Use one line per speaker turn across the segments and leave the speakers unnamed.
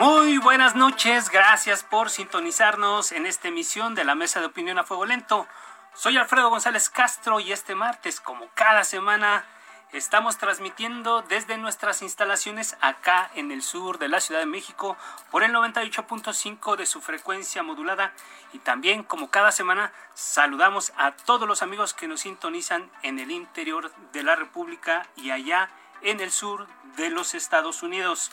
Muy buenas noches, gracias por sintonizarnos en esta emisión de la Mesa de Opinión a Fuego Lento. Soy Alfredo González Castro y este martes, como cada semana, estamos transmitiendo desde nuestras instalaciones acá en el sur de la Ciudad de México por el 98.5 de su frecuencia modulada y también, como cada semana, saludamos a todos los amigos que nos sintonizan en el interior de la República y allá en el sur de los Estados Unidos.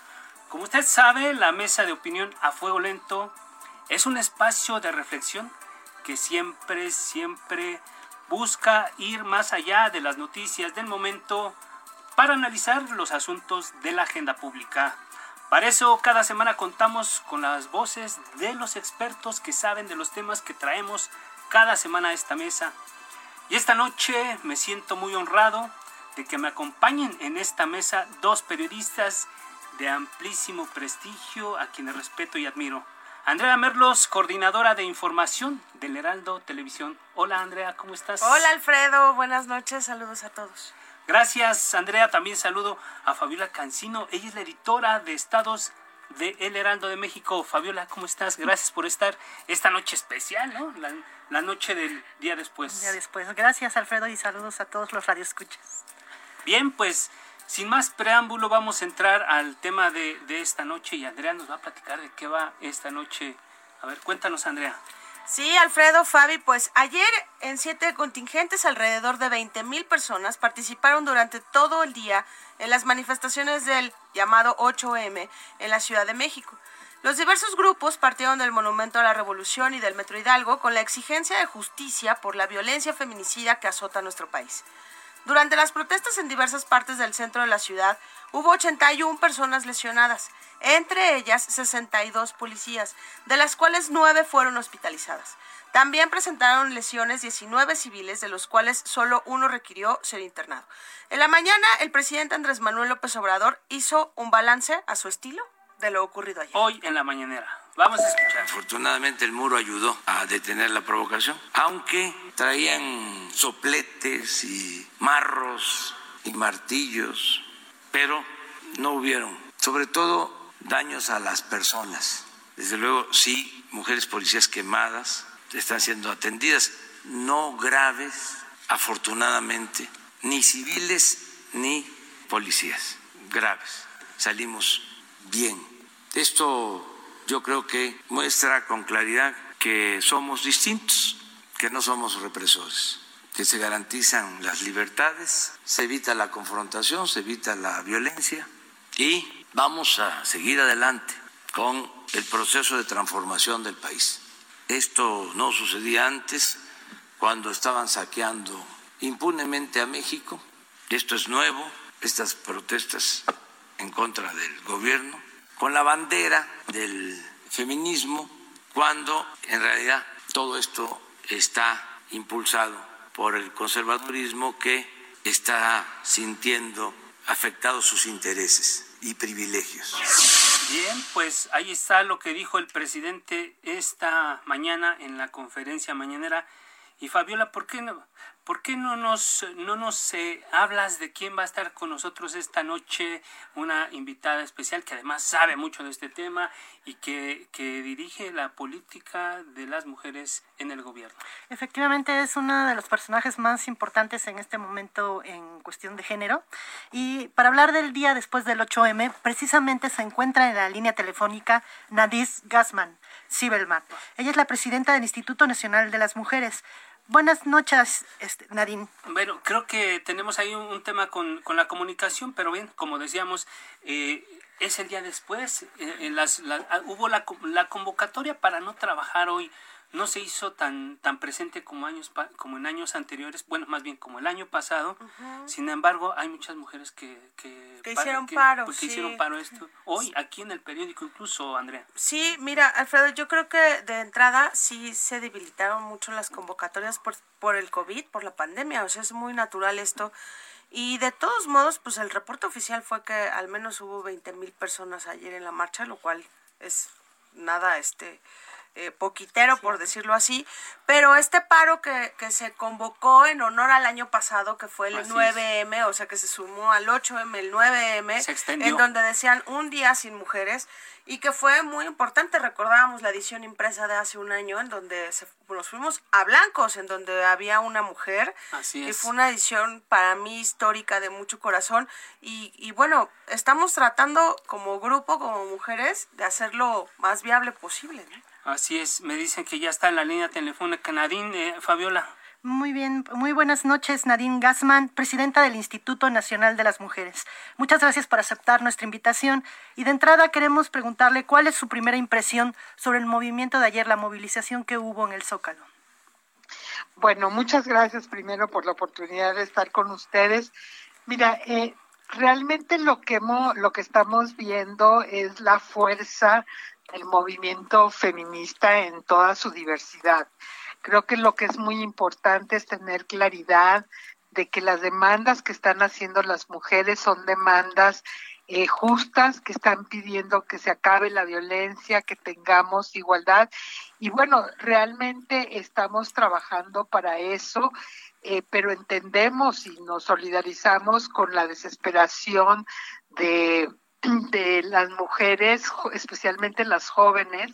Como usted sabe, la mesa de opinión a fuego lento es un espacio de reflexión que siempre, siempre busca ir más allá de las noticias del momento para analizar los asuntos de la agenda pública. Para eso cada semana contamos con las voces de los expertos que saben de los temas que traemos cada semana a esta mesa. Y esta noche me siento muy honrado de que me acompañen en esta mesa dos periodistas de amplísimo prestigio a quienes respeto y admiro. Andrea Merlos, coordinadora de información del Heraldo Televisión. Hola Andrea, ¿cómo estás?
Hola Alfredo, buenas noches, saludos a todos.
Gracias Andrea, también saludo a Fabiola Cancino, ella es la editora de Estados de El Heraldo de México. Fabiola, ¿cómo estás? Gracias por estar esta noche especial, ¿no? La, la noche del día después.
Día después. Gracias Alfredo y saludos a todos los radioescuchas.
Bien, pues sin más preámbulo, vamos a entrar al tema de, de, esta noche y Andrea nos va a platicar de qué va esta noche. A ver, cuéntanos, Andrea.
Sí, Alfredo, Fabi, pues ayer en siete contingentes alrededor de 20 mil personas participaron durante todo el día en las manifestaciones del llamado 8M en la Ciudad de México. Los diversos grupos partieron del Monumento a la Revolución y del Metro Hidalgo con la exigencia de justicia por la violencia feminicida que azota nuestro país. Durante las protestas en diversas partes del centro de la ciudad, hubo 81 personas lesionadas, entre ellas 62 policías, de las cuales 9 fueron hospitalizadas. También presentaron lesiones 19 civiles, de los cuales solo uno requirió ser internado. En la mañana, el presidente Andrés Manuel López Obrador hizo un balance a su estilo de lo ocurrido ayer.
Hoy en la mañanera. Vamos a escuchar.
Afortunadamente el muro ayudó a detener la provocación, aunque traían sopletes y marros y martillos, pero no hubieron, sobre todo daños a las personas. Desde luego, sí, mujeres policías quemadas están siendo atendidas, no graves, afortunadamente, ni civiles ni policías, graves. Salimos bien. Esto yo creo que muestra con claridad que somos distintos, que no somos represores, que se garantizan las libertades, se evita la confrontación, se evita la violencia y vamos a seguir adelante con el proceso de transformación del país. Esto no sucedía antes cuando estaban saqueando impunemente a México. Esto es nuevo, estas protestas en contra del gobierno con la bandera del feminismo, cuando en realidad todo esto está impulsado por el conservadurismo que está sintiendo afectados sus intereses y privilegios.
Bien, pues ahí está lo que dijo el presidente esta mañana en la conferencia mañanera. Y Fabiola, ¿por qué no? ¿Por qué no nos, no nos eh, hablas de quién va a estar con nosotros esta noche? Una invitada especial que además sabe mucho de este tema y que, que dirige la política de las mujeres en el gobierno.
Efectivamente, es uno de los personajes más importantes en este momento en cuestión de género. Y para hablar del día después del 8M, precisamente se encuentra en la línea telefónica Nadis Gassman Sibelman. Ella es la presidenta del Instituto Nacional de las Mujeres. Buenas noches, este, Nadine.
Bueno, creo que tenemos ahí un, tema con, con, la comunicación, pero bien, como decíamos, eh, es el día después. Eh, en las, ah, hubo la, la convocatoria para no trabajar hoy no se hizo tan tan presente como años como en años anteriores bueno más bien como el año pasado. Sin embargo hay muchas mujeres que
que, hicieron paro
pues, hicieron paro esto hoy aquí en el periódico incluso Andrea.
Sí mira Alfredo yo creo que de entrada sí se debilitaron mucho las convocatorias por por el covid por la pandemia o sea es muy natural esto. Y de todos modos, pues el reporte oficial fue que al menos hubo 20 mil personas ayer en la marcha, lo cual es nada, este, eh, poquitero, por decirlo así, pero este paro que, que, se convocó en honor al año pasado, que fue el 9M, o sea que se sumó al 8M, el 9M, en donde decían un día sin mujeres, y que fue muy importante, recordábamos la edición impresa de hace un año, en donde nos fuimos a blancos, en donde había una mujer, y fue una edición para mí histórica de mucho corazón, y, y bueno, estamos tratando como grupo, como mujeres, de hacerlo más viable posible. ¿no?
Así es, me dicen que ya está en la línea telefónica Nadine, eh, Fabiola.
Muy bien, muy buenas noches, Nadine Gassman, presidenta del Instituto Nacional de las Mujeres. Muchas gracias por aceptar nuestra invitación y de entrada queremos preguntarle cuál es su primera impresión sobre el movimiento de ayer, la movilización que hubo en el Zócalo.
Bueno, muchas gracias primero por la oportunidad de estar con ustedes. Mira, eh, realmente lo que, lo que estamos viendo es la fuerza el movimiento feminista en toda su diversidad. Creo que lo que es muy importante es tener claridad de que las demandas que están haciendo las mujeres son demandas eh, justas, que están pidiendo que se acabe la violencia, que tengamos igualdad. Y bueno, realmente estamos trabajando para eso, eh, pero entendemos y nos solidarizamos con la desesperación de de las mujeres, especialmente las jóvenes,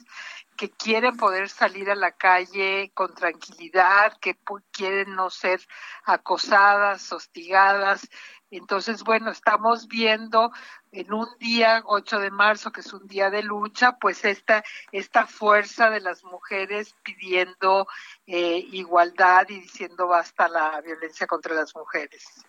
que quieren poder salir a la calle con tranquilidad, que quieren no ser acosadas, hostigadas. Entonces, bueno, estamos viendo en un día, 8 de marzo, que es un día de lucha, pues esta, esta fuerza de las mujeres pidiendo eh, igualdad y diciendo basta la violencia contra las mujeres.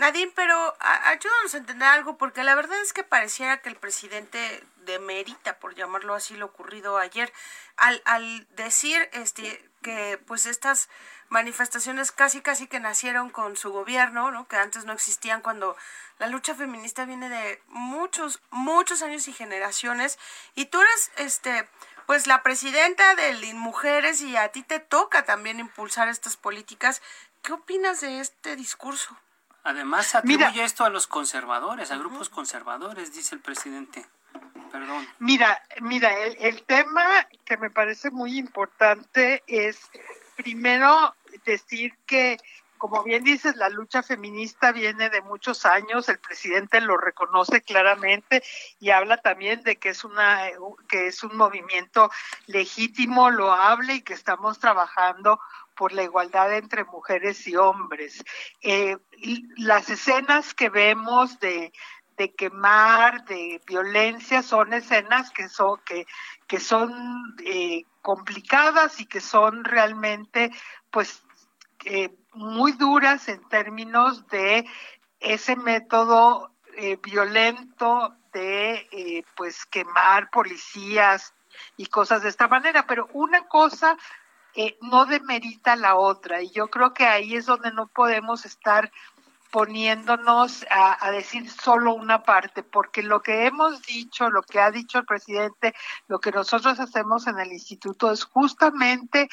Nadine, pero ayúdanos a entender algo, porque la verdad es que pareciera que el presidente demerita, por llamarlo así, lo ocurrido ayer, al, al decir este que pues estas manifestaciones casi casi que nacieron con su gobierno, ¿no? que antes no existían cuando la lucha feminista viene de muchos, muchos años y generaciones, y tú eres este pues la presidenta de Mujeres y a ti te toca también impulsar estas políticas. ¿Qué opinas de este discurso?
Además, atribuye esto a los conservadores, a grupos conservadores, dice el presidente. Perdón.
Mira, mira, el, el tema que me parece muy importante es, primero, decir que como bien dices, la lucha feminista viene de muchos años, el presidente lo reconoce claramente y habla también de que es una que es un movimiento legítimo, lo hable y que estamos trabajando por la igualdad entre mujeres y hombres. Eh, las escenas que vemos de, de quemar, de violencia, son escenas que son, que, que son eh, complicadas y que son realmente, pues, eh, muy duras en términos de ese método violento de, pues, quemar policías y cosas de esta manera. Pero una cosa eh, no demerita la otra. Y yo creo que ahí es donde no podemos estar poniéndonos a, decir solo una parte, porque lo que hemos dicho, lo que ha dicho el presidente, lo que nosotros hacemos en el instituto es justamente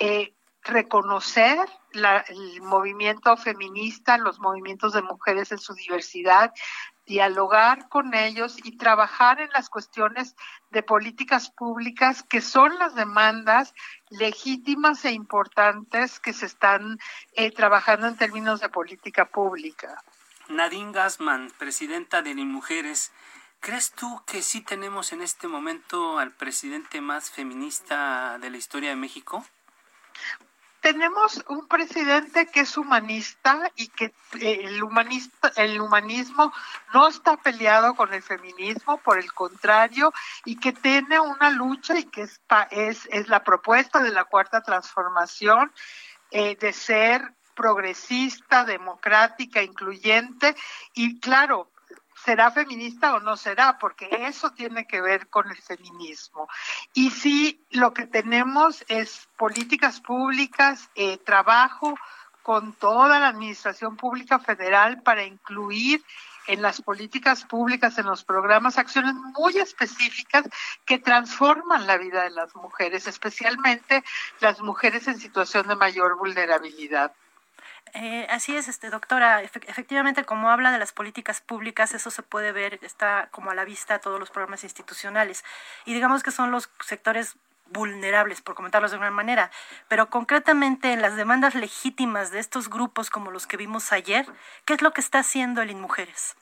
eh, reconocer la, el movimiento feminista, los movimientos de mujeres en su diversidad, dialogar con ellos y trabajar en las cuestiones de políticas públicas que son las demandas legítimas e importantes que se están eh, trabajando en términos de política pública.
Nadine Gassman, presidenta de Mujeres, ¿crees tú que sí tenemos en este momento al presidente más feminista de la historia de México?
Tenemos un presidente que es humanista y que eh, el humanista el humanismo no está peleado con el feminismo por el contrario y que tiene una lucha y que es es, es la propuesta de la cuarta transformación eh, de ser progresista democrática incluyente y claro será feminista o no será, porque eso tiene que ver con el feminismo. Y sí, lo que tenemos es políticas públicas, eh, trabajo con toda la Administración Pública Federal para incluir en las políticas públicas, en los programas, acciones muy específicas que transforman la vida de las mujeres, especialmente las mujeres en situación de mayor vulnerabilidad.
Eh, así es, este, doctora. efectivamente, como habla de las políticas públicas, eso se puede ver, está como a la vista todos los programas institucionales. Y digamos que son los sectores vulnerables, por comentarlos de alguna manera, pero concretamente en las demandas legítimas de estos grupos como los que vimos ayer, ¿qué es lo que está haciendo el INMUJERES?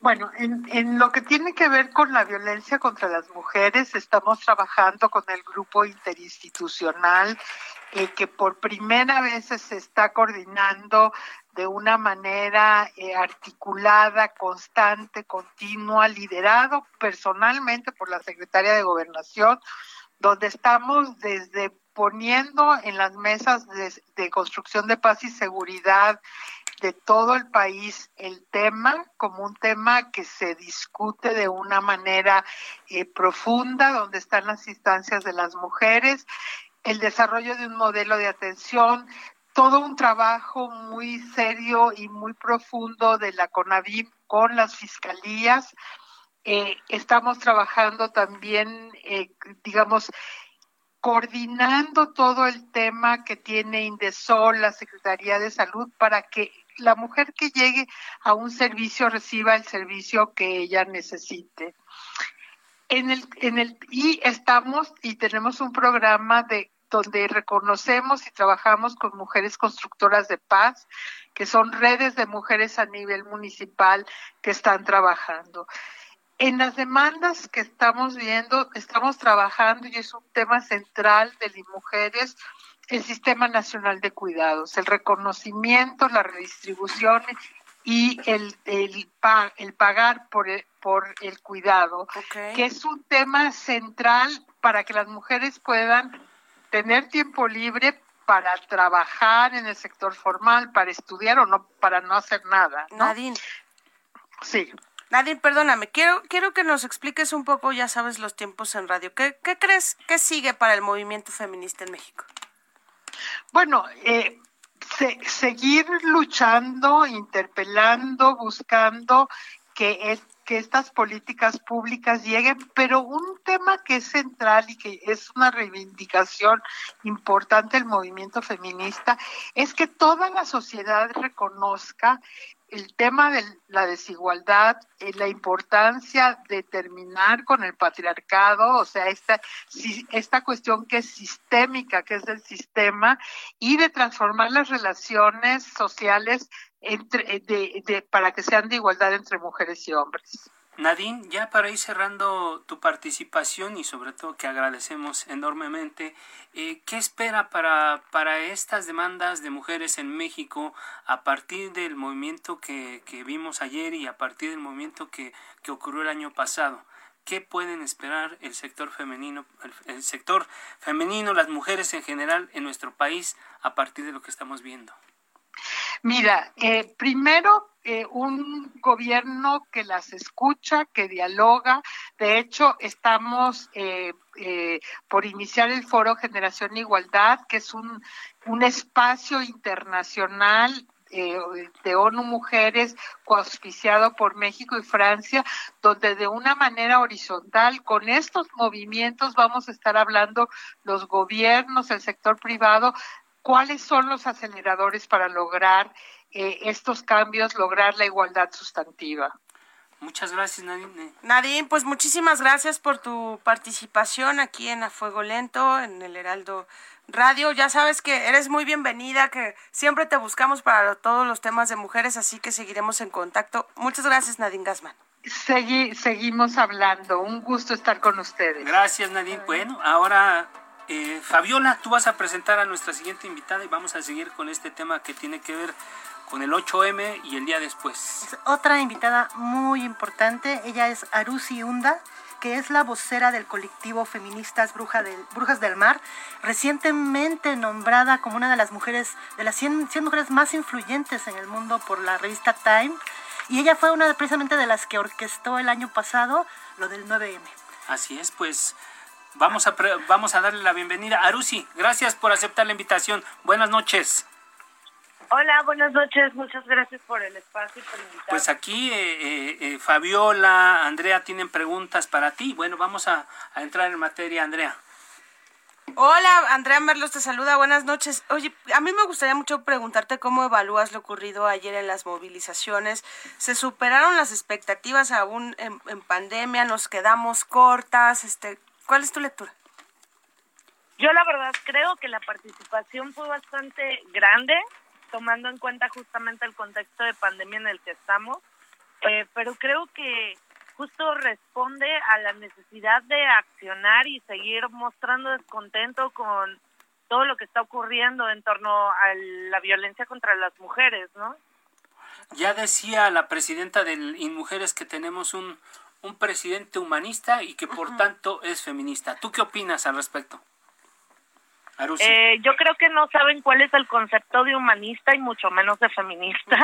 Bueno, en, en, lo que tiene que ver con la violencia contra las mujeres, estamos trabajando con el grupo interinstitucional eh, que por primera vez se está coordinando de una manera eh, articulada, constante, continua, liderado personalmente por la secretaria de Gobernación, donde estamos desde poniendo en las mesas de construcción de paz y seguridad de todo el país el tema como un tema que se discute de una manera eh, profunda, donde están las instancias de las mujeres, el desarrollo de un modelo de atención, todo un trabajo muy serio y muy profundo de la CONAVIM con las fiscalías. Eh, estamos trabajando también, eh, digamos, coordinando todo el tema que tiene Indesol, la Secretaría de Salud, para que la mujer que llegue a un servicio reciba el servicio que ella necesite. En el, en el, y estamos y tenemos un programa de donde reconocemos y trabajamos con mujeres constructoras de paz, que son redes de mujeres a nivel municipal que están trabajando. En las demandas que estamos viendo, estamos trabajando y es un tema central de las mujeres el Sistema Nacional de Cuidados, el reconocimiento, la redistribución y el, el, el pagar por el, por el cuidado, que es un tema central para que las mujeres puedan tener tiempo libre para trabajar en el sector formal, para estudiar o no para no hacer nada.
Nadine.
Sí.
Nadine, perdóname, quiero, quiero que nos expliques un poco, ya sabes, los tiempos en radio. ¿Qué, qué crees que sigue para el movimiento feminista en México?
Bueno, eh, seguir luchando, interpelando, buscando que, que estas políticas públicas lleguen, pero un tema que es central y que es una reivindicación importante del movimiento feminista es que toda la sociedad reconozca el tema de la desigualdad, eh, la importancia de terminar con el patriarcado, o sea, esta, esta cuestión que es sistémica, que es del sistema, y de transformar las relaciones sociales entre, eh, de, de, para que sean de igualdad entre mujeres y hombres.
Nadine, ya para ir cerrando tu participación y sobre todo que agradecemos enormemente, eh, ¿qué espera para, para estas demandas de mujeres en México a partir del movimiento que, que vimos ayer y a partir del movimiento que, que ocurrió el año pasado? ¿Qué pueden esperar el sector femenino, el, el sector femenino, las mujeres en general en nuestro país a partir de lo que estamos viendo?
Mira, eh, primero eh, un gobierno que las escucha, que dialoga. De hecho, estamos eh, eh, por iniciar el foro Generación Igualdad, que es un, un espacio internacional eh, de ONU Mujeres, coauspiciado por México y Francia, donde de una manera horizontal, con estos movimientos vamos a estar hablando los gobiernos, el sector privado, cuáles son los aceleradores para lograr eh, estos cambios, lograr la igualdad sustantiva.
Muchas gracias, Nadine.
Nadine, pues muchísimas gracias por tu participación aquí en A Fuego Lento, en el Heraldo Radio. Ya sabes que eres muy bienvenida, que siempre te buscamos para todos los temas de mujeres, así que seguiremos en contacto. Muchas gracias, Nadine Gasman.
seguimos hablando. Un gusto estar con ustedes.
Gracias, Nadine. Bueno, ahora eh, Fabiola, tú vas a presentar a nuestra siguiente invitada y vamos a seguir con este tema que tiene que ver con el 8M y el día después.
Otra invitada muy importante, ella es Arusi Hunda, que es la vocera del colectivo Feministas Bruja del, Brujas del Mar, recientemente nombrada como una de las mujeres, de las 100, 100 mujeres más influyentes en el mundo por la revista Time, y ella fue una precisamente de las que orquestó el año pasado lo del 9M.
Así es, pues vamos a, vamos a darle la bienvenida. Arusi, gracias por aceptar la invitación. Buenas noches.
Hola, buenas noches. Muchas gracias por el espacio y por invitarme.
Pues aquí eh, eh, eh, Fabiola, Andrea tienen preguntas para ti. Bueno, vamos a, entrar en materia, Andrea.
Hola, Andrea Merlos te saluda, buenas noches. Oye, a mí me gustaría mucho preguntarte cómo evalúas lo ocurrido ayer en las movilizaciones. ¿Se superaron las expectativas aún en, en pandemia? ¿Nos quedamos cortas? Este, ¿Cuál es tu lectura?
Yo la verdad creo que la participación fue bastante grande tomando en cuenta justamente el contexto de pandemia en el que estamos, eh, pero creo que justo responde a la necesidad de accionar y seguir mostrando descontento con todo lo que está ocurriendo en torno a la violencia contra las mujeres, ¿no?
Ya decía la presidenta del InMujeres que tenemos un, un presidente humanista y que por tanto es feminista. ¿Tú qué opinas al respecto?
Eh, yo creo que no saben cuál es el concepto de humanista y mucho menos de feminista.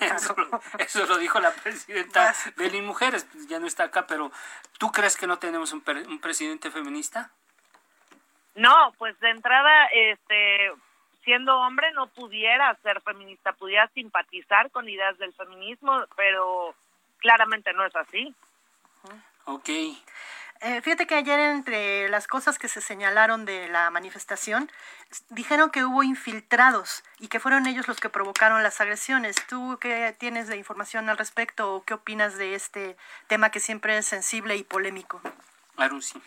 eso, lo, dijo la presidenta de Mujeres, ya no está acá, pero ¿tú crees que no tenemos un, un presidente feminista?
No, pues de entrada, este, siendo hombre no pudiera ser feminista, pudiera simpatizar con ideas del feminismo, pero claramente no es así.
Ok.
Eh, fíjate que ayer entre las cosas que se señalaron de la manifestación, dijeron que hubo infiltrados y que fueron ellos los que provocaron las agresiones. ¿Tú qué tienes de información al respecto o qué opinas de este tema que siempre es sensible y polémico?
Arusi.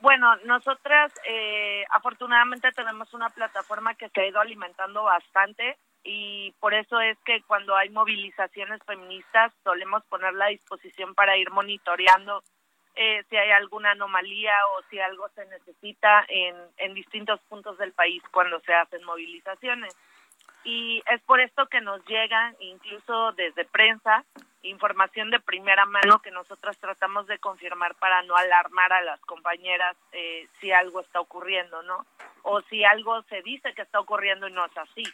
Bueno, nosotras eh, afortunadamente tenemos una plataforma que se ha ido alimentando bastante y por eso es que cuando hay movilizaciones feministas solemos ponerla a disposición para ir monitoreando eh, si hay alguna anomalía o si algo se necesita en, en distintos puntos del país cuando se hacen movilizaciones. Y es por esto que nos llega, incluso desde prensa, información de primera mano que nosotros tratamos de confirmar para no alarmar a las compañeras eh, si algo está ocurriendo, ¿no? O si algo se dice que está ocurriendo y no es así.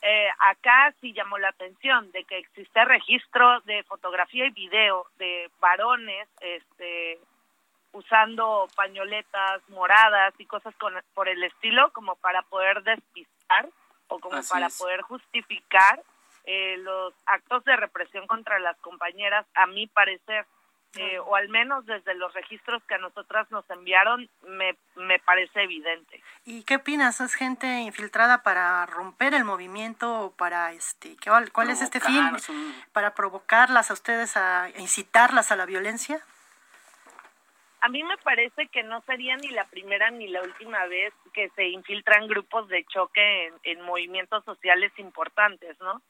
Eh, acá sí llamó la atención de que existe registro de fotografía y video de varones este, usando pañoletas moradas y cosas con, por el estilo como para poder despistar o como para poder justificar eh, los actos de represión contra las compañeras, a mi parecer. Eh, o al menos desde los registros que a nosotras nos enviaron, me, me parece evidente.
¿Y qué opinas? ¿Es gente infiltrada para romper el movimiento o para, este, cuál, cuál es este fin? ¿Para provocarlas a ustedes, a incitarlas a la violencia?
A mí me parece que no sería ni la primera ni la última vez que se infiltran grupos de choque en, en movimientos sociales importantes, ¿no?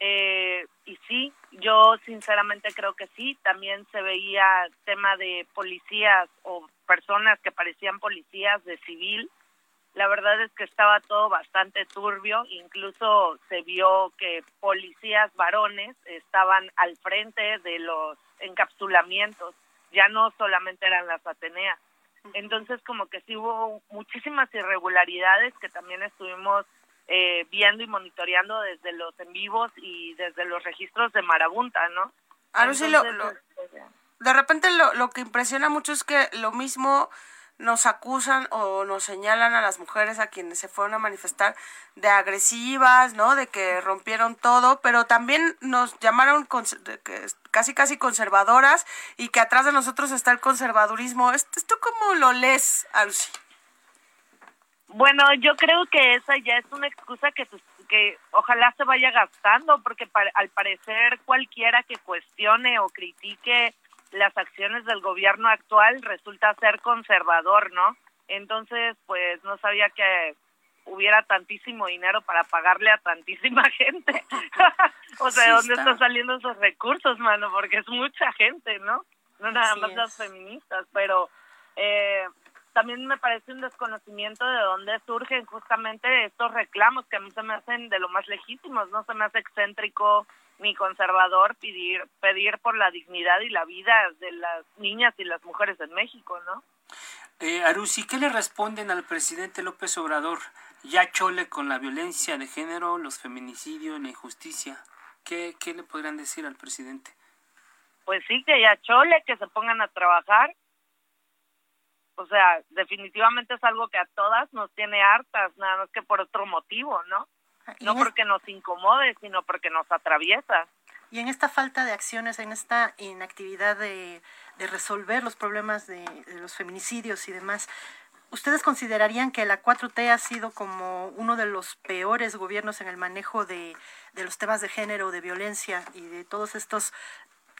Eh, y sí, yo sinceramente creo que sí. También se veía tema de policías o personas que parecían policías de civil. La verdad es que estaba todo bastante turbio. Incluso se vio que policías varones estaban al frente de los encapsulamientos. Ya no solamente eran las Ateneas. Entonces como que sí hubo muchísimas irregularidades que también estuvimos eh, viendo y monitoreando desde los en vivos y desde los registros de Marabunta, ¿no?
Ah, este, de repente lo, lo que impresiona mucho es que lo mismo nos acusan o nos señalan a las mujeres a quienes se fueron a manifestar de agresivas, ¿no? De que rompieron todo, pero también nos llamaron casi casi conservadoras y que atrás de nosotros está el conservadurismo. ¿Esto cómo lo lees, Alusi?
Bueno, yo creo que esa ya es una excusa que se, que ojalá se vaya gastando, porque al parecer cualquiera que cuestione o critique las acciones del gobierno actual resulta ser conservador, ¿no? Entonces, pues no sabía que hubiera tantísimo dinero para pagarle a tantísima gente. o sea, ¿de dónde están saliendo esos recursos, mano? Porque es mucha gente, ¿no? No nada más las feministas, pero eh, también me parece un desconocimiento de dónde surgen justamente estos reclamos que a mí se me hacen de lo más legítimos, no se me hace excéntrico ni conservador pedir pedir por la dignidad y la vida de las niñas y las mujeres en México, ¿no?
Eh, Arusi, ¿qué le responden al presidente López Obrador? Ya chole con la violencia de género, los feminicidios, la injusticia. ¿Qué, qué le podrían decir al presidente?
Pues sí, que ya chole, que se pongan a trabajar. O sea, definitivamente es algo que a todas nos tiene hartas, nada más que por otro motivo, ¿no? No porque nos incomode, sino porque nos atraviesa.
Y en esta falta de acciones, en esta inactividad de, resolver los problemas de, los feminicidios y demás, ¿ustedes considerarían que la 4T ha sido como uno de los peores gobiernos en el manejo de, de los temas de género, de violencia y de todos estos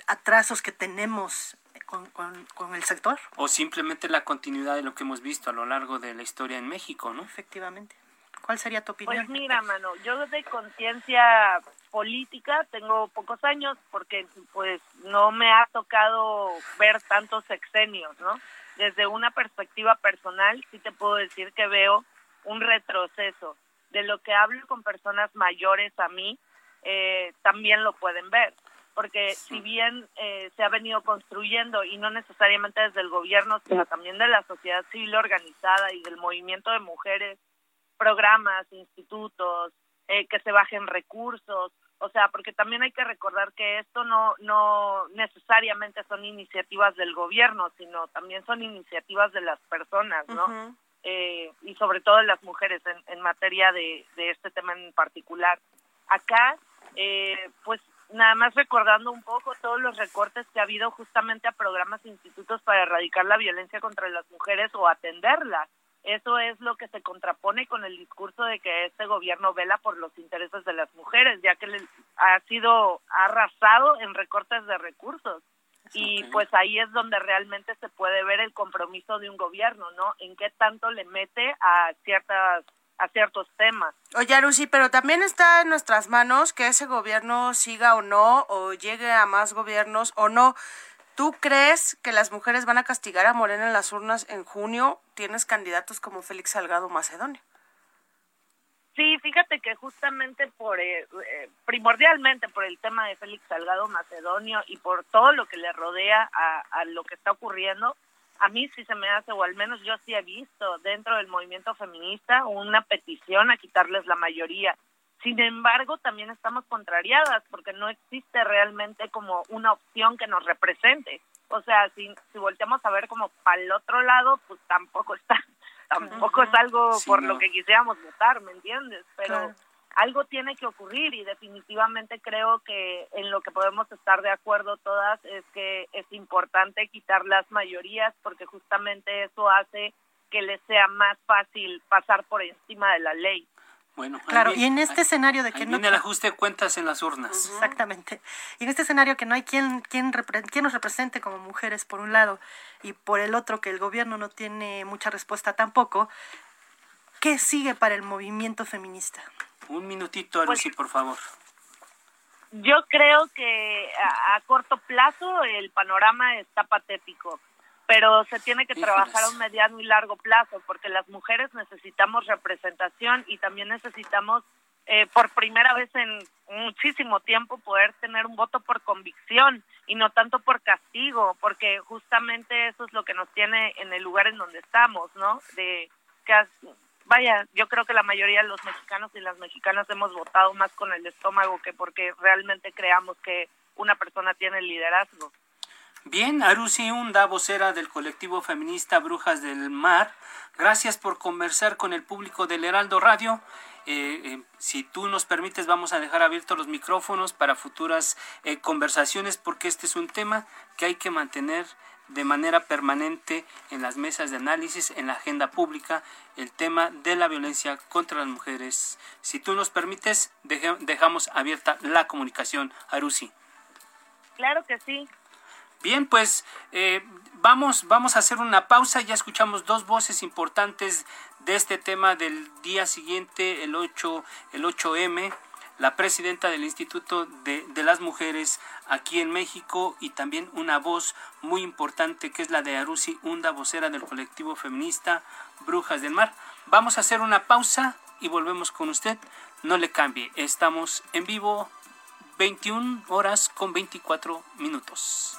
atrasos que tenemos con, con, con, el sector?
O simplemente la continuidad de lo que hemos visto a lo largo de la historia en México, ¿no?
Efectivamente. ¿Cuál sería tu opinión?
Pues mira, mano, yo de conciencia política tengo pocos años porque pues no me ha tocado ver tantos sexenios, ¿no? Desde una perspectiva personal sí te puedo decir que veo un retroceso. De lo que hablo con personas mayores a mí, eh, también lo pueden ver porque si bien eh, se ha venido construyendo y no necesariamente desde el gobierno, sino también de la sociedad civil organizada y del movimiento de mujeres programas, institutos, eh, que se bajen recursos, o sea, porque también hay que recordar que esto no, no necesariamente son iniciativas del gobierno, sino también son iniciativas de las personas, ¿no? eh, y sobre todo de las mujeres en, en materia de, de este tema en particular. Acá, eh, pues nada más recordando un poco todos los recortes que ha habido justamente a programas e institutos para erradicar la violencia contra las mujeres o atenderla. Eso es lo que se contrapone con el discurso de que este gobierno vela por los intereses de las mujeres, ya que ha sido arrasado en recortes de recursos. Y pues ahí es donde realmente se puede ver el compromiso de un gobierno, ¿no? En qué tanto le mete a ciertas a ciertos temas.
Oye, Arusi, pero también está en nuestras manos que ese gobierno siga o no, o llegue a más gobiernos o no. ¿Tú crees que las mujeres van a castigar a Morena en las urnas en junio? Tienes candidatos como Félix Salgado Macedonio.
Sí, fíjate que justamente por, eh, eh, primordialmente por el tema de Félix Salgado Macedonio y por todo lo que le rodea a, a lo que está ocurriendo, a mí sí se me hace, o al menos yo sí he visto dentro del movimiento feminista una petición a quitarles la mayoría. Sin embargo, también estamos contrariadas porque no existe realmente como una opción que nos represente. O sea, si, si volteamos a ver como para el otro lado, pues tampoco está, tampoco es algo por lo que quisiéramos votar, ¿me entiendes? Pero algo tiene que ocurrir y definitivamente creo que en lo que podemos estar de acuerdo todas es que es importante quitar las mayorías porque justamente eso hace que les sea más fácil pasar por encima de la ley.
Bueno,
claro, y en este escenario de que
no... Viene el ajuste de cuentas en las urnas.
Exactamente. Y en este escenario que no hay quien, quien, quien nos represente como mujeres, por un lado, y por el otro que el gobierno no tiene mucha respuesta tampoco, ¿qué sigue para el movimiento feminista?
Un minutito, Lucy, pues por favor.
Yo creo que a corto plazo el panorama está patético pero se tiene que trabajar a un mediano y largo plazo porque las mujeres necesitamos representación y también necesitamos eh, por primera vez en muchísimo tiempo poder tener un voto por convicción y no tanto por castigo, porque justamente eso es lo que nos tiene en el lugar en donde estamos, ¿no? De que vaya, yo creo que la mayoría de los mexicanos y las mexicanas hemos votado más con el estómago que porque realmente creamos que una persona tiene liderazgo.
Bien, Arusi Unda, vocera del colectivo feminista Brujas del Mar, gracias por conversar con el público del Heraldo Radio. Eh, eh, si tú nos permites, vamos a dejar abiertos los micrófonos para futuras eh, conversaciones porque este es un tema que hay que mantener de manera permanente en las mesas de análisis, en la agenda pública, el tema de la violencia contra las mujeres. Si tú nos permites, dejamos abierta la comunicación. Arusi.
Claro que sí.
Bien, pues eh, vamos, vamos a hacer una pausa. Ya escuchamos dos voces importantes de este tema del día siguiente, el 8, el 8M la presidenta del Instituto de, las Mujeres aquí en México y también una voz muy importante que es la de Arusi Hunda, vocera del colectivo feminista Brujas del Mar. Vamos a hacer una pausa y volvemos con usted. No le cambie, estamos en vivo 21 horas con 24 minutos.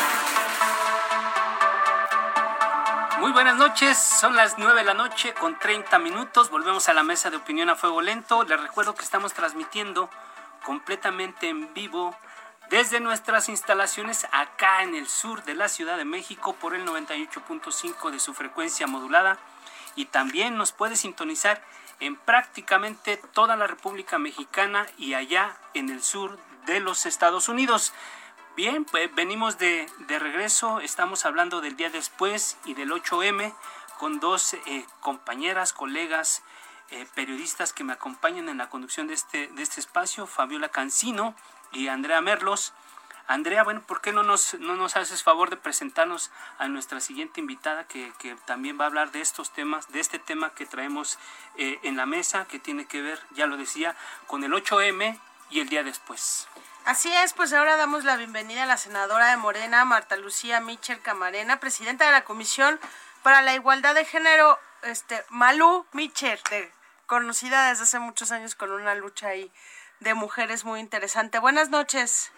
Muy buenas noches, son las 9 de la noche con 30 minutos. Volvemos a la mesa de opinión a fuego lento. Les recuerdo que estamos transmitiendo completamente en vivo desde nuestras instalaciones acá en el sur de la Ciudad de México por el 98.5 de su frecuencia modulada y también nos puede sintonizar en prácticamente toda la República Mexicana y allá en el sur de los Estados Unidos. Bien, pues venimos de, regreso, estamos hablando del día después y del 8M con dos eh, compañeras, colegas, eh, periodistas que me acompañan en la conducción de este, de este espacio, Fabiola Cancino y Andrea Merlos. Andrea, bueno, ¿por qué no nos, no nos haces favor de presentarnos a nuestra siguiente invitada que, también va a hablar de estos temas, de este tema que traemos eh, en la mesa, que tiene que ver, ya lo decía, con el 8M y el día después?
Así es, pues ahora damos la bienvenida a la senadora de Morena, Marta Lucía Michel Camarena, presidenta de la Comisión para la Igualdad de Género, este Malú Michel, conocida desde hace muchos años con una lucha ahí de mujeres muy interesante. Buenas noches.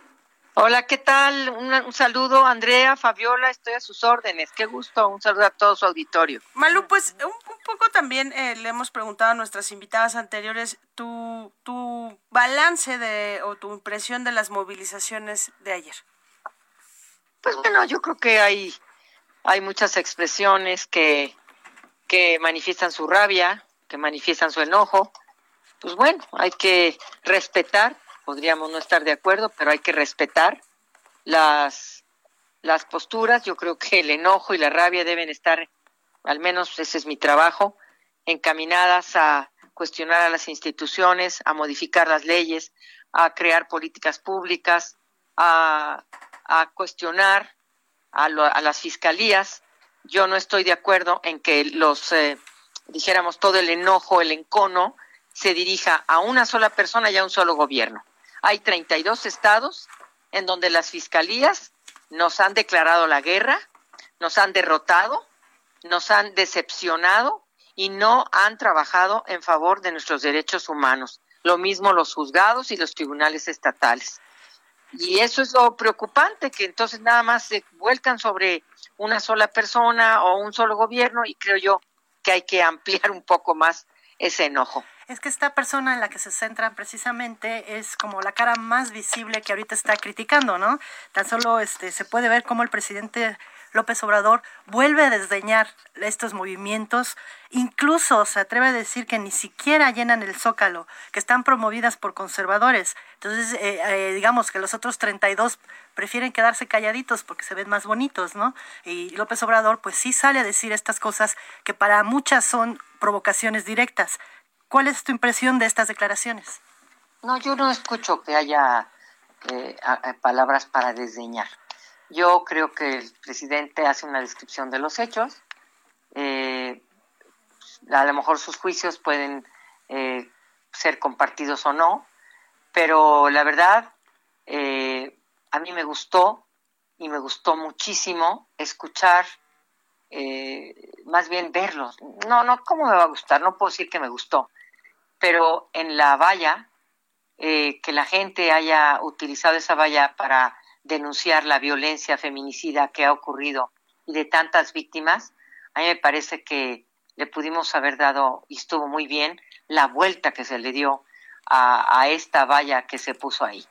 Hola, ¿qué tal? Un, saludo, Andrea, Fabiola, estoy a sus órdenes. Qué gusto, un saludo a todo su auditorio.
Malu, pues un, poco también eh, le hemos preguntado a nuestras invitadas anteriores tu, tu balance de o tu impresión de las movilizaciones de ayer.
Pues bueno, yo creo que hay, hay muchas expresiones que, que manifiestan su rabia, que manifiestan su enojo. Pues bueno, hay que respetar podríamos no estar de acuerdo, pero hay que respetar las, las posturas. Yo creo que el enojo y la rabia deben estar, al menos ese es mi trabajo, encaminadas a cuestionar a las instituciones, a modificar las leyes, a crear políticas públicas, a, cuestionar a, a, las fiscalías. Yo no estoy de acuerdo en que los, eh, dijéramos, todo el enojo, el encono, se dirija a una sola persona y a un solo gobierno. Hay 32 estados en donde las fiscalías nos han declarado la guerra, nos han derrotado, nos han decepcionado y no han trabajado en favor de nuestros derechos humanos. Lo mismo los juzgados y los tribunales estatales. Y eso es lo preocupante, que entonces nada más se vuelcan sobre una sola persona o un solo gobierno y creo yo que hay que ampliar un poco más ese enojo
es que esta persona en la que se centran precisamente es como la cara más visible que ahorita está criticando, ¿no? Tan solo este se puede ver cómo el presidente López Obrador vuelve a desdeñar estos movimientos, incluso se atreve a decir que ni siquiera llenan el zócalo, que están promovidas por conservadores. Entonces, eh, eh, digamos que los otros 32 prefieren quedarse calladitos porque se ven más bonitos, ¿no? Y López Obrador, pues sí sale a decir estas cosas que para muchas son provocaciones directas. ¿Cuál es tu impresión de estas declaraciones?
No, yo no escucho que haya eh, palabras para desdeñar. Yo creo que el presidente hace una descripción de los hechos. Eh, a lo mejor sus juicios pueden eh, ser compartidos o no, pero la verdad, a mí me gustó y me gustó muchísimo escuchar eh, más bien verlos. No, no, ¿cómo me va a gustar? No puedo decir que me gustó, pero en la valla, eh, que la gente haya utilizado esa valla para denunciar la violencia feminicida que ha ocurrido y de tantas víctimas, a mí me parece que le pudimos haber dado, y estuvo muy bien, la vuelta que se le dio a, a esta valla que se puso ahí.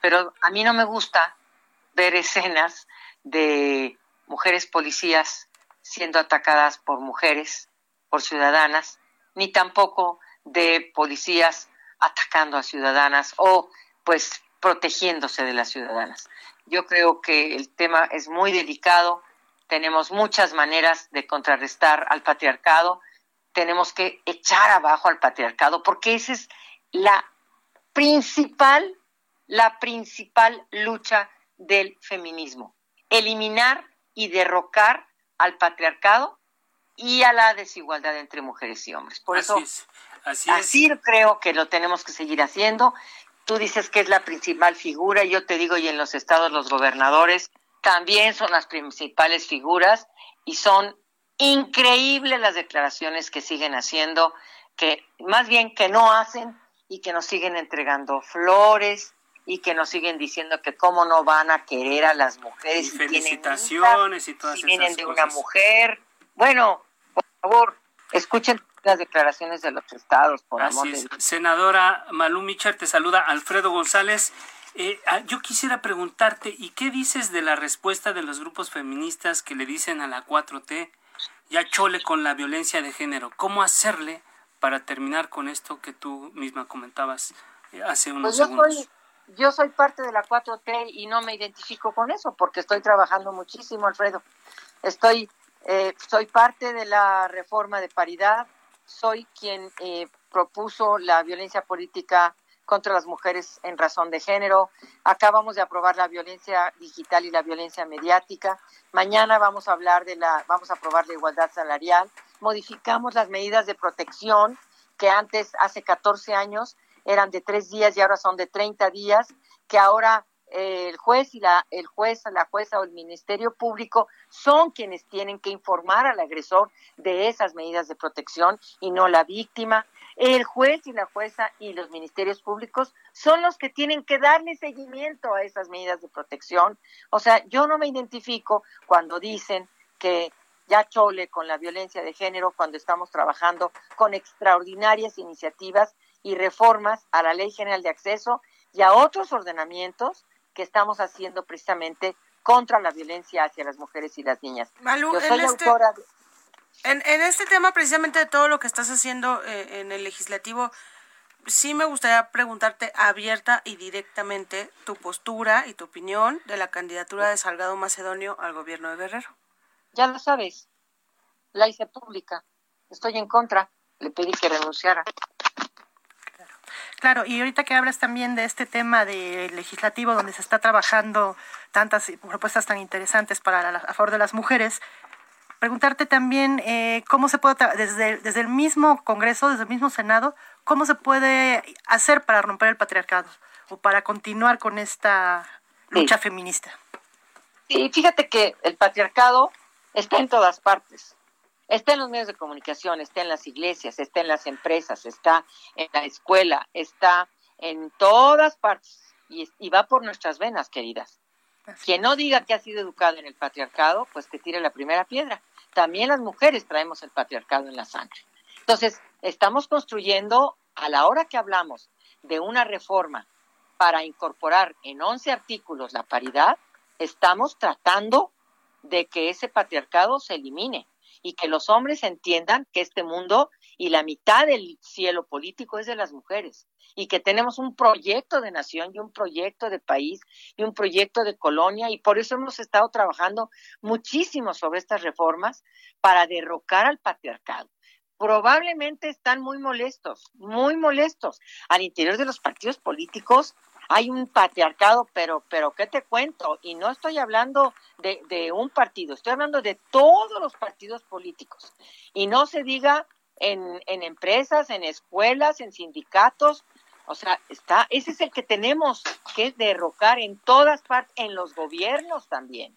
Pero a mí no me gusta ver escenas de mujeres policías siendo atacadas por mujeres, por ciudadanas, ni tampoco de policías atacando a ciudadanas o pues protegiéndose de las ciudadanas. Yo creo que el tema es muy delicado, tenemos muchas maneras de contrarrestar al patriarcado, tenemos que echar abajo al patriarcado porque esa es la principal, la principal lucha del feminismo, eliminar y derrocar al patriarcado y a la desigualdad entre mujeres y hombres. Por eso, así, creo que lo tenemos que seguir haciendo. Tú dices que es la principal figura, y yo te digo, y en los estados los gobernadores también son las principales figuras y son increíbles las declaraciones que siguen haciendo, que más bien que no hacen y que nos siguen entregando flores, y que nos siguen diciendo que cómo no van a querer a las mujeres.
Y felicitaciones y todas
si vienen de una mujer. Bueno, por favor, escuchen las declaraciones de los estados, por amor de Dios.
Senadora Malú Michar, te saluda Alfredo González. Eh, ah, yo quisiera preguntarte, ¿y qué dices de la respuesta de los grupos feministas que le dicen a la 4T, ya chole con la violencia de género? ¿Cómo hacerle para terminar con esto que tú misma comentabas eh, hace unos pues segundos?
yo soy parte de la 4T y no me identifico con eso porque estoy trabajando muchísimo, Alfredo. Estoy, eh, soy parte de la reforma de paridad, soy quien eh, propuso la violencia política contra las mujeres en razón de género. Acabamos de aprobar la violencia digital y la violencia mediática. Mañana vamos a hablar de la, vamos a aprobar la igualdad salarial. Modificamos las medidas de protección que antes, hace 14 años, eran de tres días y ahora son de 30 días, que ahora el juez y la el juez, la jueza o el ministerio público son quienes tienen que informar al agresor de esas medidas de protección y no la víctima. El juez y la jueza y los ministerios públicos son los que tienen que darle seguimiento a esas medidas de protección. O sea, yo no me identifico cuando dicen que ya chole con la violencia de género cuando estamos trabajando con extraordinarias iniciativas y reformas a la Ley General de Acceso y a otros ordenamientos que estamos haciendo precisamente contra la violencia hacia las mujeres y las niñas.
en, este, en, este tema precisamente de todo lo que estás haciendo eh, en el legislativo, sí me gustaría preguntarte abierta y directamente tu postura y tu opinión de la candidatura de Salgado Macedonio al gobierno de Guerrero.
Ya lo sabes, la hice pública, estoy en contra, le pedí que renunciara.
Claro, y ahorita que hablas también de este tema de legislativo donde se está trabajando tantas propuestas tan interesantes para a favor de las mujeres, preguntarte también eh, cómo se puede, desde, desde el mismo Congreso, desde el mismo Senado, cómo se puede hacer para romper el patriarcado o para continuar con esta lucha feminista.
Sí, fíjate que el patriarcado está en todas partes. Está en los medios de comunicación, está en las iglesias, está en las empresas, está en la escuela, está en todas partes y, va por nuestras venas, queridas. Quien no diga que ha sido educado en el patriarcado, pues que tire la primera piedra. También las mujeres traemos el patriarcado en la sangre. Entonces, estamos construyendo, a la hora que hablamos de una reforma para incorporar en 11 artículos la paridad, estamos tratando de que ese patriarcado se elimine y que los hombres entiendan que este mundo y la mitad del cielo político es de las mujeres y que tenemos un proyecto de nación y un proyecto de país y un proyecto de colonia y por eso hemos estado trabajando muchísimo sobre estas reformas para derrocar al patriarcado probablemente están muy molestos, muy molestos. Al interior de los partidos políticos hay un patriarcado, pero, pero ¿qué te cuento? Y no estoy hablando de, de un partido, estoy hablando de todos los partidos políticos. Y no se diga en, en empresas, en escuelas, en sindicatos, o sea, está, ese es el que tenemos que derrocar en todas partes, en los gobiernos también.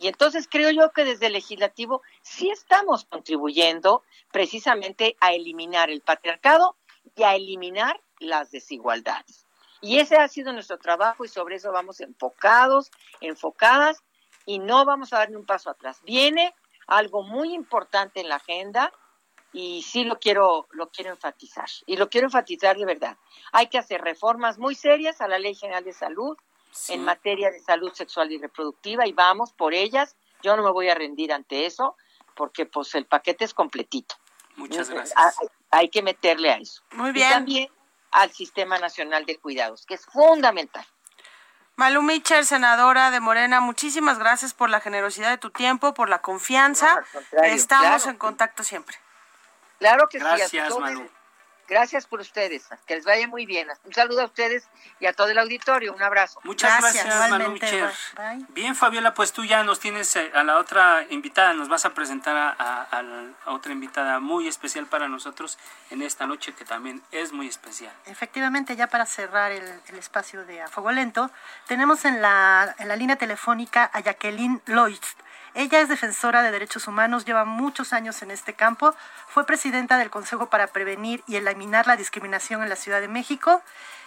Y entonces creo yo que desde el legislativo sí estamos contribuyendo precisamente a eliminar el patriarcado y a eliminar las desigualdades. Y ese ha sido nuestro trabajo y sobre eso vamos enfocados, enfocadas y no vamos a dar ni un paso atrás. Viene algo muy importante en la agenda y sí lo quiero lo quiero enfatizar y lo quiero enfatizar de verdad. Hay que hacer reformas muy serias a la Ley General de Salud en materia de salud sexual y reproductiva y vamos por ellas. Yo no me voy a rendir ante eso porque pues el paquete es completito.
Muchas gracias.
Hay, que meterle a eso.
Muy bien.
Y también al Sistema Nacional de Cuidados, que es fundamental.
Malu Mitchell, senadora de Morena, muchísimas gracias por la generosidad de tu tiempo, por la confianza. Estamos en contacto siempre.
Claro que
gracias,
sí.
Gracias,
Gracias por ustedes. Que les vaya muy bien. Un saludo a ustedes y a todo el auditorio. Un abrazo.
Muchas gracias, Manu Bien, Fabiola, pues tú ya nos tienes eh, a la otra invitada. Nos vas a presentar a, otra invitada muy especial para nosotros en esta noche, que también es muy especial.
Efectivamente, ya para cerrar el, espacio de A Fuego Lento, tenemos en la, en la línea telefónica a Jacqueline Lloyd ella es defensora de derechos humanos, lleva muchos años en este campo, fue presidenta del Consejo para Prevenir y Eliminar la Discriminación en la Ciudad de México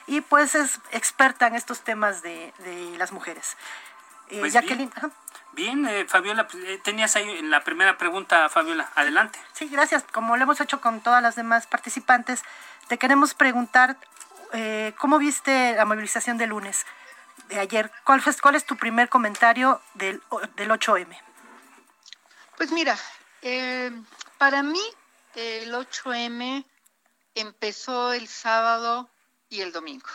y pues es experta en estos temas de, las mujeres.
Eh, pues Jacqueline. Bien, eh, Fabiola, pues, eh, tenías ahí la primera pregunta, Fabiola, adelante.
Sí, gracias. Como lo hemos hecho con todas las demás participantes, te queremos preguntar cómo viste la movilización de lunes, de ayer. ¿Cuál, fue, cuál es tu primer comentario del, del 8M?
Pues mira, eh, para mí el 8M empezó el sábado y el domingo.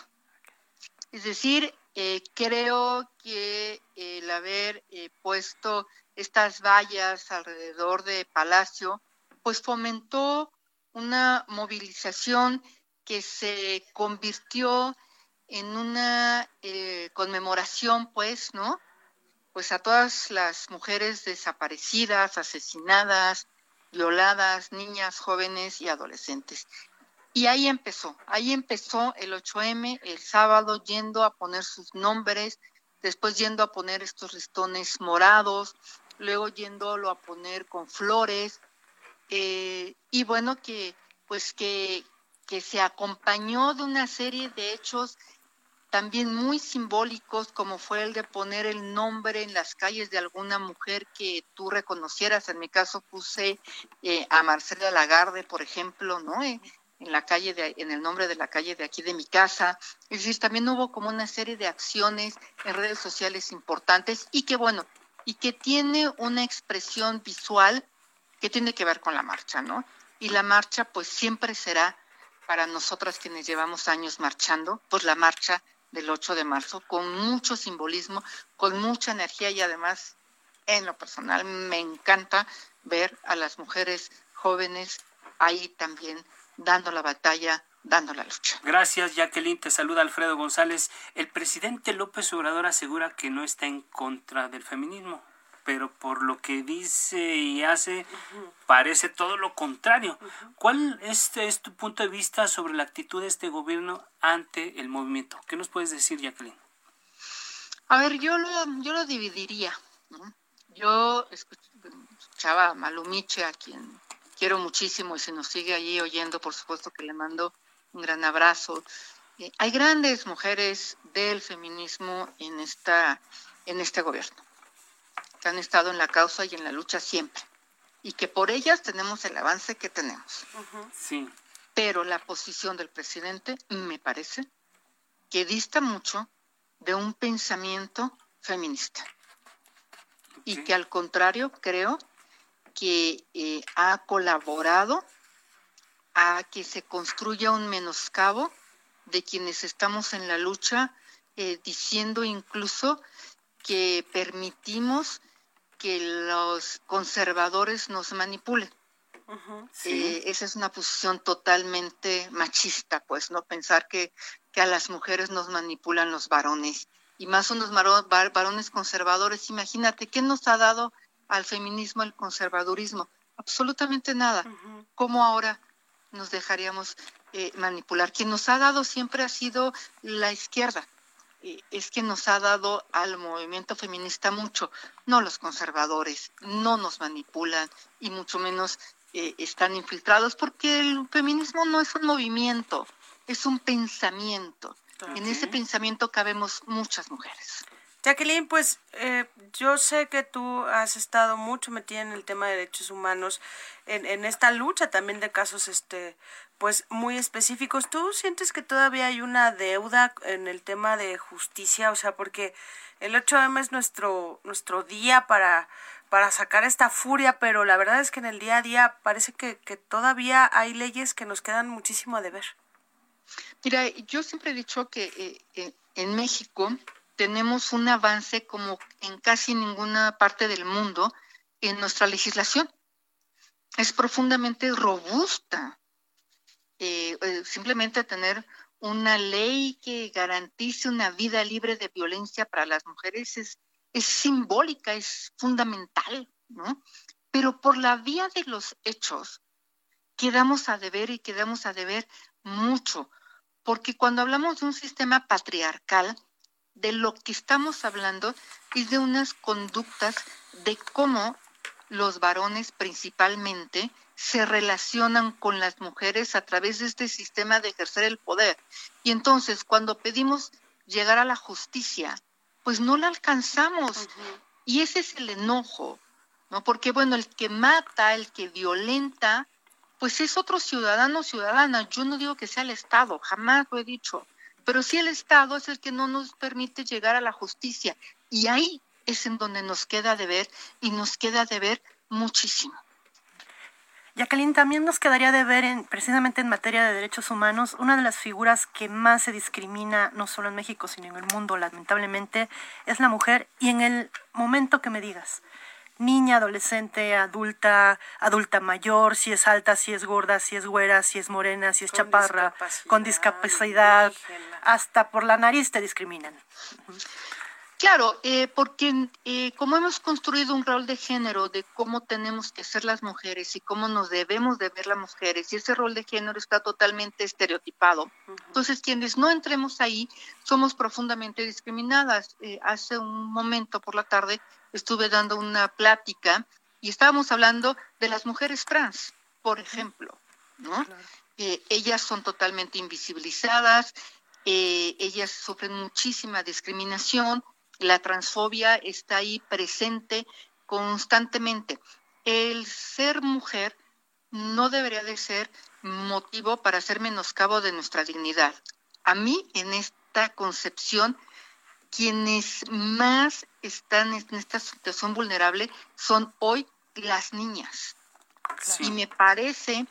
Es decir, eh, creo que el haber eh, puesto estas vallas alrededor de Palacio, pues fomentó una movilización que se convirtió en una conmemoración, pues, ¿no? Pues a todas las mujeres desaparecidas, asesinadas, violadas, niñas, jóvenes y adolescentes. Y ahí empezó, ahí empezó el 8M el sábado yendo a poner sus nombres, después yendo a poner estos listones morados, luego yéndolo a poner con flores, eh, y bueno, que pues que, que se acompañó de una serie de hechos también muy simbólicos como fue el de poner el nombre en las calles de alguna mujer que tú reconocieras. En mi caso puse eh, a Marcela Lagarde, por ejemplo, ¿no? Eh, en la calle de, en el nombre de la calle de aquí de mi casa. Es decir, también hubo como una serie de acciones en redes sociales importantes y que bueno, y que tiene una expresión visual que tiene que ver con la marcha, ¿no? Y la marcha pues siempre será para nosotras quienes llevamos años marchando, pues la marcha del 8 de marzo con mucho simbolismo, con mucha energía y además en lo personal me encanta ver a las mujeres jóvenes ahí también dando la batalla, dando la lucha.
Gracias, Jacqueline. Te saluda Alfredo González. El presidente López Obrador asegura que no está en contra del feminismo pero por lo que dice y hace parece todo lo contrario. ¿Cuál es, es, tu punto de vista sobre la actitud de este gobierno ante el movimiento? ¿Qué nos puedes decir, Jacqueline?
A ver, yo lo, yo lo dividiría. Yo escuchaba a Malumiche, a quien quiero muchísimo y se nos sigue allí oyendo, por supuesto que le mando un gran abrazo. Eh, hay grandes mujeres del feminismo en, esta, en este gobierno que han estado en la causa y en la lucha siempre, y que por ellas tenemos el avance que tenemos.
Sí.
Pero la posición del presidente me parece que dista mucho de un pensamiento feminista. Y que al contrario creo que eh, ha colaborado a que se construya un menoscabo de quienes estamos en la lucha, eh, diciendo incluso que permitimos que los conservadores nos manipulen. Eh, esa es una posición totalmente machista, pues, ¿no? Pensar que, que a las mujeres nos manipulan los varones, y más unos varones conservadores. Imagínate, ¿qué nos ha dado al feminismo el conservadurismo? Absolutamente nada. ¿Cómo ahora nos dejaríamos eh, manipular? Quien nos ha dado siempre ha sido la izquierda es que nos ha dado al movimiento feminista mucho. No los conservadores, no nos manipulan y mucho menos eh, están infiltrados porque el feminismo no es un movimiento, es un pensamiento. En ese pensamiento cabemos muchas mujeres.
Jacqueline, pues eh, yo sé que tú has estado mucho metida en el tema de derechos humanos, en, en esta lucha también de casos este pues muy específicos. ¿Tú sientes que todavía hay una deuda en el tema de justicia? O sea, porque el 8M es nuestro, nuestro día para, para sacar esta furia, pero la verdad es que en el día a día parece que, que todavía hay leyes que nos quedan muchísimo a deber.
Mira, yo siempre he dicho que eh, eh, en México tenemos un avance como en casi ninguna parte del mundo en nuestra legislación. Es profundamente robusta eh, eh, simplemente tener una ley que garantice una vida libre de violencia para las mujeres es, es simbólica, es fundamental, ¿no? Pero por la vía de los hechos quedamos a deber y quedamos a deber mucho, porque cuando hablamos de un sistema patriarcal, de lo que estamos hablando es de unas conductas de cómo los varones principalmente se relacionan con las mujeres a través de este sistema de ejercer el poder. Y entonces, cuando pedimos llegar a la justicia, pues no la alcanzamos. Y ese es el enojo, ¿no? Porque, bueno, el que mata, el que violenta, pues es otro ciudadano o ciudadana. Yo no digo que sea el Estado, jamás lo he dicho. Pero sí el Estado es el que no nos permite llegar a la justicia. Y ahí es en donde nos queda de ver y nos queda de ver muchísimo.
Jacqueline, también nos quedaría de ver en, precisamente en materia de derechos humanos, una de las figuras que más se discrimina, no solo en México, sino en el mundo, lamentablemente, es la mujer. Y en el momento que me digas, niña, adolescente, adulta, adulta mayor, si es alta, si es gorda, si es güera, si es morena, si es chaparra, con discapacidad, hasta por la nariz te discriminan.
Claro, eh, porque eh, como hemos construido un rol de género de cómo tenemos que ser las mujeres y cómo nos debemos de ver las mujeres, y ese rol de género está totalmente estereotipado, entonces quienes no entremos ahí somos profundamente discriminadas. Eh, hace un momento por la tarde estuve dando una plática y estábamos hablando de las mujeres trans, por ejemplo, ¿no? ellas son totalmente invisibilizadas, ellas sufren muchísima discriminación, la transfobia está ahí presente constantemente. El ser mujer no debería de ser motivo para hacer menoscabo de nuestra dignidad. A mí, en esta concepción, quienes más están en esta situación vulnerable son hoy las niñas. Y me parece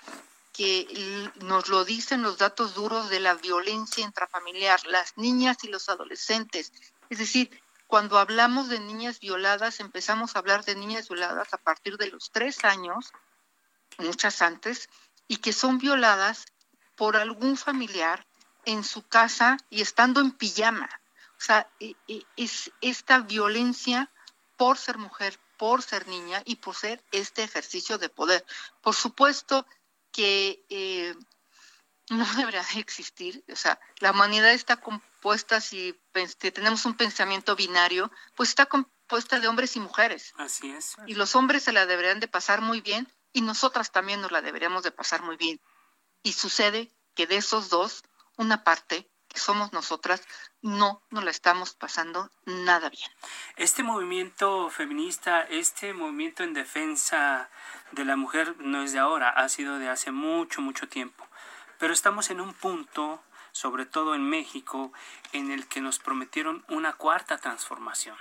que nos lo dicen los datos duros de la violencia intrafamiliar, las niñas y los adolescentes. Es decir, cuando hablamos de niñas violadas, empezamos a hablar de niñas violadas a partir de los tres años, muchas antes, y que son violadas por algún familiar en su casa y estando en pijama. O sea, e, e, es esta violencia por ser mujer, por ser niña y por ser este ejercicio de poder. Por supuesto que eh, no debería de existir. O sea, la humanidad está compuesta, si, tenemos un pensamiento binario, pues está compuesta de hombres y mujeres.
Así es.
Y los hombres se la deberían de pasar muy bien y nosotras también nos la deberíamos de pasar muy bien. Y sucede que de esos dos, una parte, que somos nosotras, no nos la estamos pasando nada bien.
Este movimiento feminista, este movimiento en defensa de la mujer no es de ahora, ha sido de hace mucho, mucho tiempo. Pero estamos en un punto, sobre todo en México, en el que nos prometieron una cuarta transformación.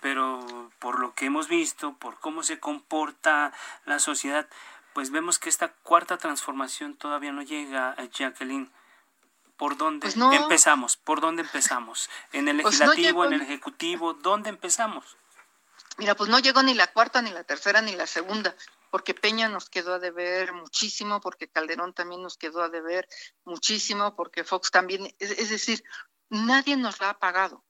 Pero por lo que hemos visto, por cómo se comporta la sociedad, pues vemos que esta cuarta transformación todavía no llega, a Jacqueline. ¿Por dónde pues empezamos? ¿Por dónde empezamos? ¿En el pues legislativo, en el ejecutivo? ¿Dónde empezamos?
Mira, pues no llegó ni la cuarta, ni la tercera, ni la segunda porque Peña nos quedó a deber muchísimo, porque Calderón también nos quedó a deber muchísimo, porque Fox también, es, decir, nadie nos la ha pagado.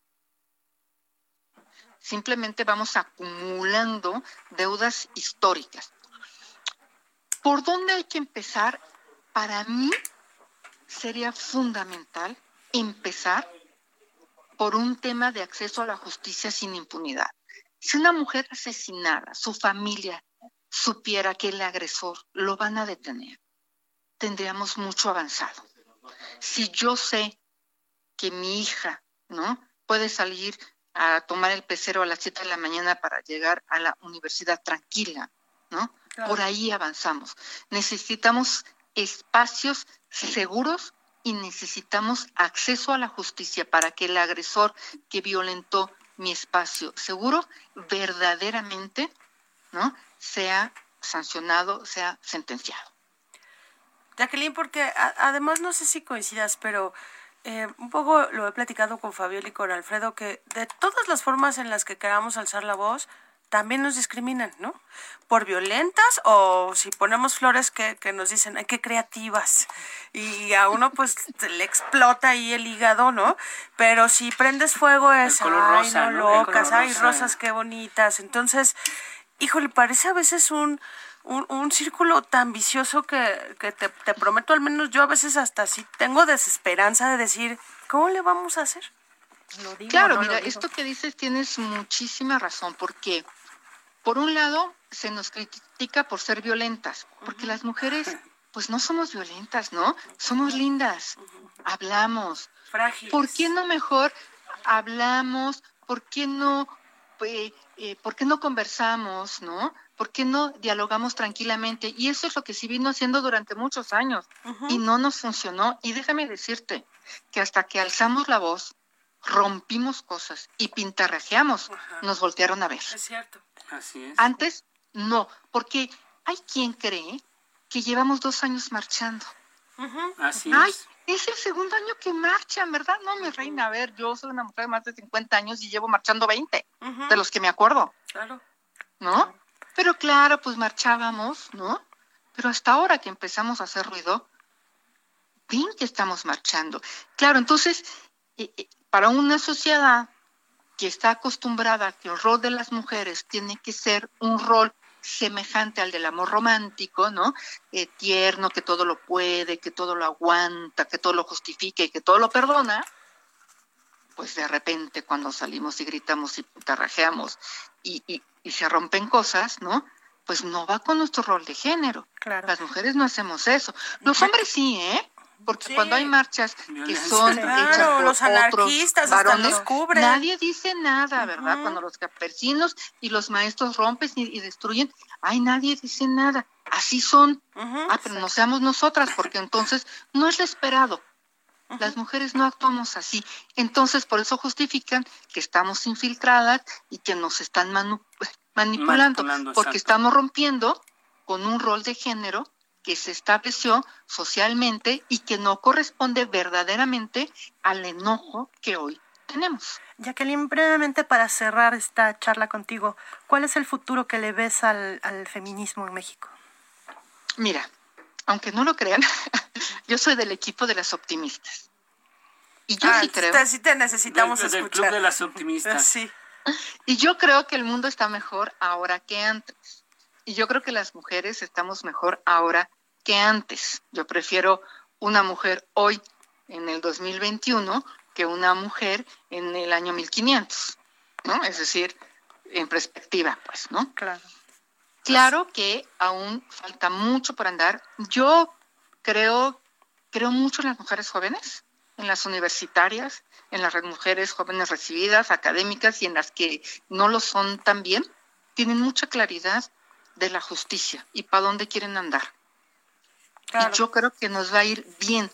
Simplemente vamos acumulando deudas históricas. ¿Por dónde hay que empezar? Para mí sería fundamental empezar por un tema de acceso a la justicia sin impunidad. Si una mujer asesinada, su familia supiera que el agresor lo van a detener, tendríamos mucho avanzado. Si yo sé que mi hija, ¿no? Puede salir a tomar el pecero a las 7 de la mañana para llegar a la universidad tranquila, ¿no? Por ahí avanzamos. Necesitamos espacios seguros y necesitamos acceso a la justicia para que el agresor que violentó mi espacio seguro verdaderamente ¿no? sea sancionado, sea sentenciado.
Jacqueline, porque además no sé si coincidas, pero eh, un poco lo he platicado con Fabiola y con Alfredo, que de todas las formas en las que queramos alzar la voz, también nos discriminan, ¿no? Por violentas o si ponemos flores que, que nos dicen, ay, qué creativas. Y a uno pues le explota ahí el hígado, ¿no? Pero si prendes fuego es, ay, rosa, no, locas, ay, rosas, qué bonitas. Entonces, híjole, parece a veces un, un, círculo tan vicioso que, que te, te prometo, al menos yo a veces hasta así tengo desesperanza de decir, ¿cómo le vamos a hacer?
claro, mira, esto que dices tienes muchísima razón, porque por un lado se nos critica por ser violentas, porque las mujeres pues no somos violentas, ¿no? Somos lindas, hablamos.
Frágiles.
¿Por qué no mejor hablamos? ¿Por qué no, eh, eh, ¿por qué no conversamos, no? ¿Por qué no dialogamos tranquilamente? Y eso es lo que sí vino haciendo durante muchos años y no nos funcionó. Y déjame decirte que hasta que alzamos la voz, rompimos cosas y pintarrajeamos, nos voltearon a ver.
Es cierto.
Así es.
Antes, no, porque hay quien cree que llevamos dos años marchando.
Así
Ay,
es.
Es el segundo año que marchan, ¿verdad? No, mi reina, a ver, yo soy una mujer de más de 50 años y llevo marchando 20, de los que me acuerdo.
Claro.
¿No? Pero claro, pues marchábamos, ¿no? Pero hasta ahora que empezamos a hacer ruido, ven que estamos marchando. Claro, entonces, eh, eh, para una sociedad que está acostumbrada a que el rol de las mujeres tiene que ser un rol semejante al del amor romántico, ¿no? Eh, tierno, que todo lo puede, que todo lo aguanta, que todo lo justifica y que todo lo perdona, pues de repente cuando salimos y gritamos y tarrajeamos y, y, y se rompen cosas, ¿no? Pues no va con nuestro rol de género.
Claro.
Las mujeres no hacemos eso. Los hombres sí, ¿eh? Porque cuando hay marchas que son
Claro,
hechas por
los anarquistas
varones,
los cubren.
nadie dice nada, ¿verdad? Cuando los campesinos y los maestros rompen y, y destruyen, ay, nadie dice nada. Así son. Ah, pero no seamos nosotras, porque entonces no es lo esperado. Las mujeres no actuamos así. Entonces, por eso justifican que estamos infiltradas y que nos están manu- manipulando,
Manipulando,
porque
exacto.
estamos rompiendo con un rol de género que se estableció socialmente y que no corresponde verdaderamente al enojo que hoy tenemos.
Jacqueline, brevemente para cerrar esta charla contigo, ¿cuál es el futuro que le ves al, al feminismo en México?
Mira, aunque no lo crean, yo soy del equipo de las optimistas. Y yo
Ah,
sí creo.
te- sí te necesitamos
Del- del
escuchar.
Club de las Optimistas.
Sí.
Y yo creo que el mundo está mejor ahora que antes. Y yo creo que las mujeres estamos mejor ahora que antes. Yo prefiero una mujer hoy, en el 2021, que una mujer en el año 1500, ¿no? Es decir, en perspectiva, pues, ¿no?
Claro.
Claro que aún falta mucho por andar. Yo creo, creo mucho en las mujeres jóvenes, en las universitarias, en las mujeres jóvenes recibidas, académicas y en las que no lo son también. Tienen mucha claridad de la justicia y para dónde quieren andar.
Claro.
Y yo creo que nos va a ir bien.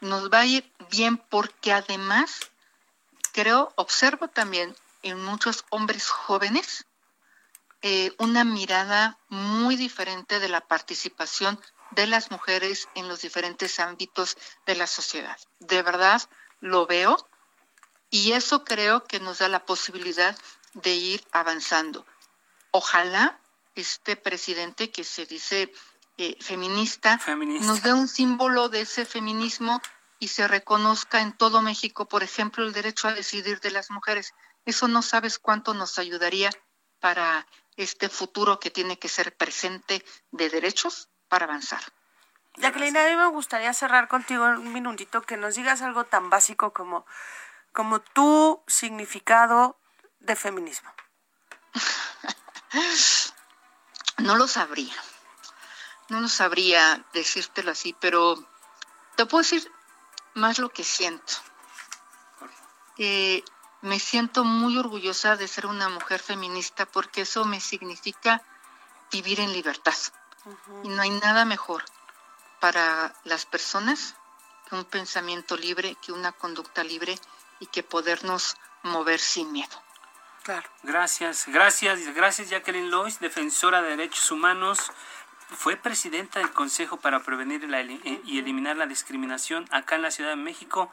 Nos va a ir bien porque además creo, observo también en muchos hombres jóvenes eh, una mirada muy diferente de la participación de las mujeres en los diferentes ámbitos de la sociedad. De verdad lo veo y eso creo que nos da la posibilidad de ir avanzando. Ojalá este presidente que se dice eh, feminista,
Feminista.
nos dé un símbolo de ese feminismo y se reconozca en todo México, por ejemplo, el derecho a decidir de las mujeres. Eso no sabes cuánto nos ayudaría para este futuro que tiene que ser presente de derechos para avanzar.
Jacqueline, a mí me gustaría cerrar contigo un minutito que nos digas algo tan básico como como tu significado de feminismo?
No lo sabría. No lo sabría decírtelo así, pero te puedo decir más lo que siento. Eh, me siento muy orgullosa de ser una mujer feminista porque eso me significa vivir en libertad. Y no hay nada mejor para las personas que un pensamiento libre, que una conducta libre y que podernos mover sin miedo.
Claro. Gracias, gracias, gracias Jacqueline Lois, defensora de derechos humanos. Fue presidenta del Consejo para Prevenir eh, y Eliminar la Discriminación acá en la Ciudad de México.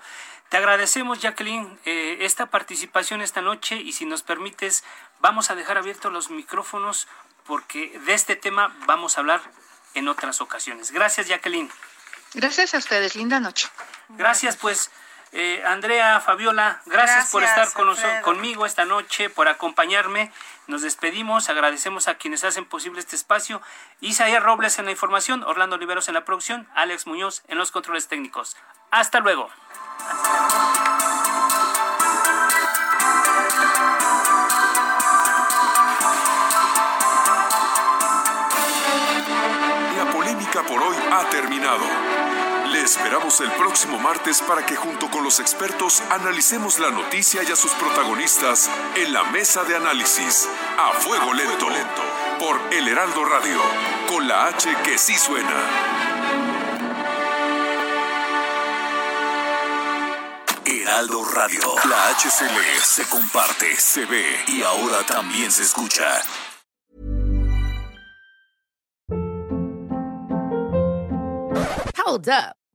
Te agradecemos, Jacqueline, eh, esta participación esta noche y si nos permites, vamos a dejar abiertos los micrófonos porque de este tema vamos a hablar en otras ocasiones. Gracias, Jacqueline.
Gracias a ustedes. Linda noche.
Gracias, pues. Eh, Andrea, Fabiola, gracias, por estar con conmigo esta noche, por acompañarme. Nos despedimos, agradecemos a quienes hacen posible este espacio. Isaías Robles en la información, Orlando Oliveros en la producción, Alex Muñoz en los controles técnicos. Hasta luego.
La polémica por hoy ha terminado. Le esperamos el próximo martes para que junto con los expertos analicemos la noticia y a sus protagonistas en la mesa de análisis a fuego lento, lento por El Heraldo Radio, con la H que sí suena. Heraldo Radio, la HCL se comparte, se ve y ahora también se escucha.
Hold up.